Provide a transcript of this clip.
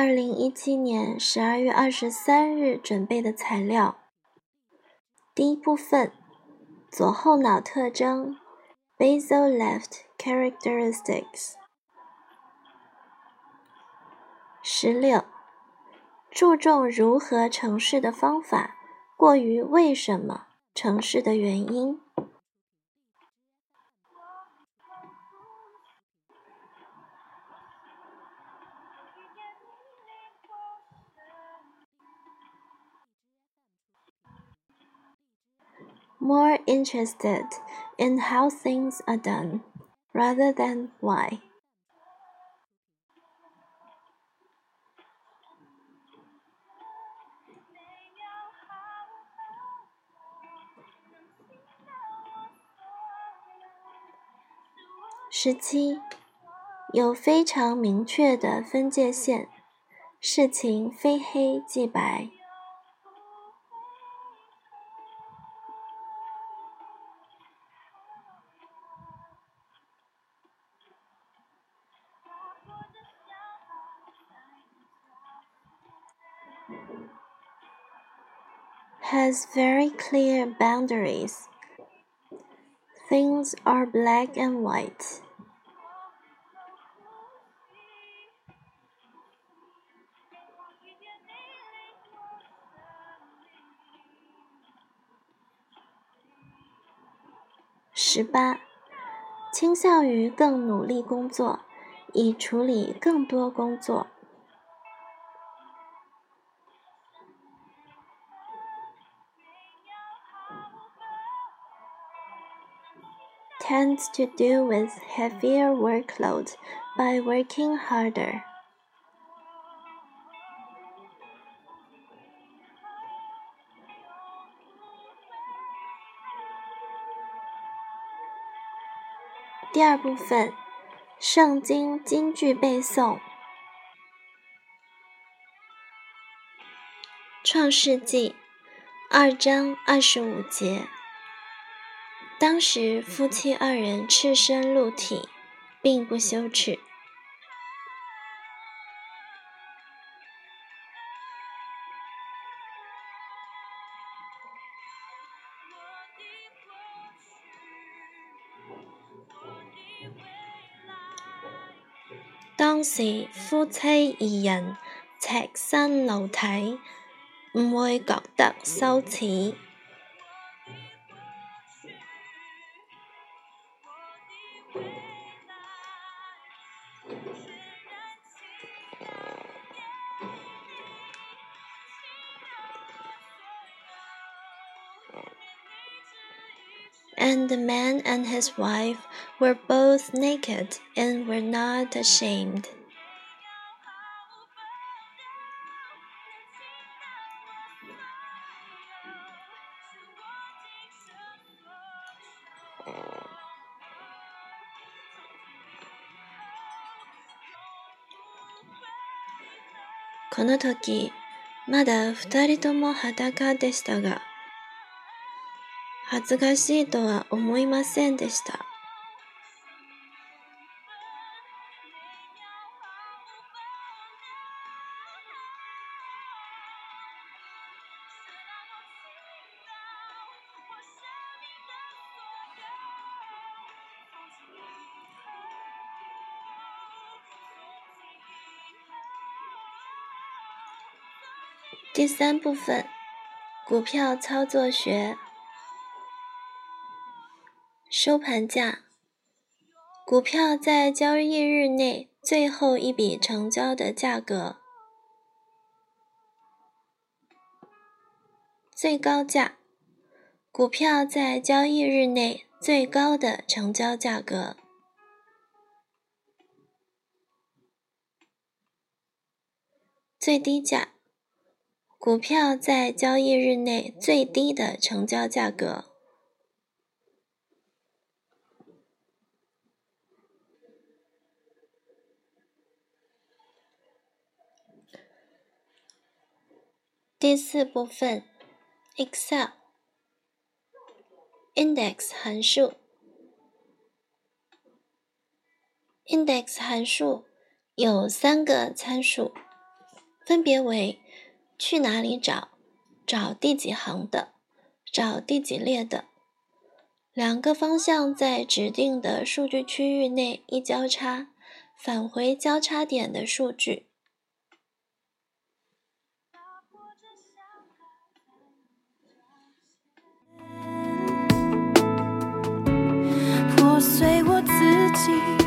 二零一七年十二月二十三日准备的材料，第一部分，左后脑特征 （basal left characteristics）。十六，注重如何成事的方法，过于为什么成事的原因。more interested in how things are done rather than why. 十七，有非常明确的分界线，事情非黑即白。 has very clear boundaries. Things are black and white. Eight. 倾向于更努力工作，以处理更多工作。 Tend to deal with heavier workloads by working harder。第二部分，圣经金句背诵，《创世纪》二章二十五节。当时夫妻二人赤身露体，并不羞耻。当时夫妻二人赤身露体，唔会觉得羞耻。And the man and his wife were both naked and were not ashamed. この時、まだ二人とも裸でしたが、 恥ずかしいとは思いませんでした。第三部分，股票操作学。收盘价，股票在交易日内最后一笔成交的价格；最高价，股票在交易日内最高的成交价格；最低价，股票在交易日内最低的成交价格。第四部分，Excel INDEX 函数。INDEX 函数有三个参数，分别为去哪里找，找第几行的，找第几列的。两个方向在指定的数据区域内一交叉，返回交叉点的数据。心。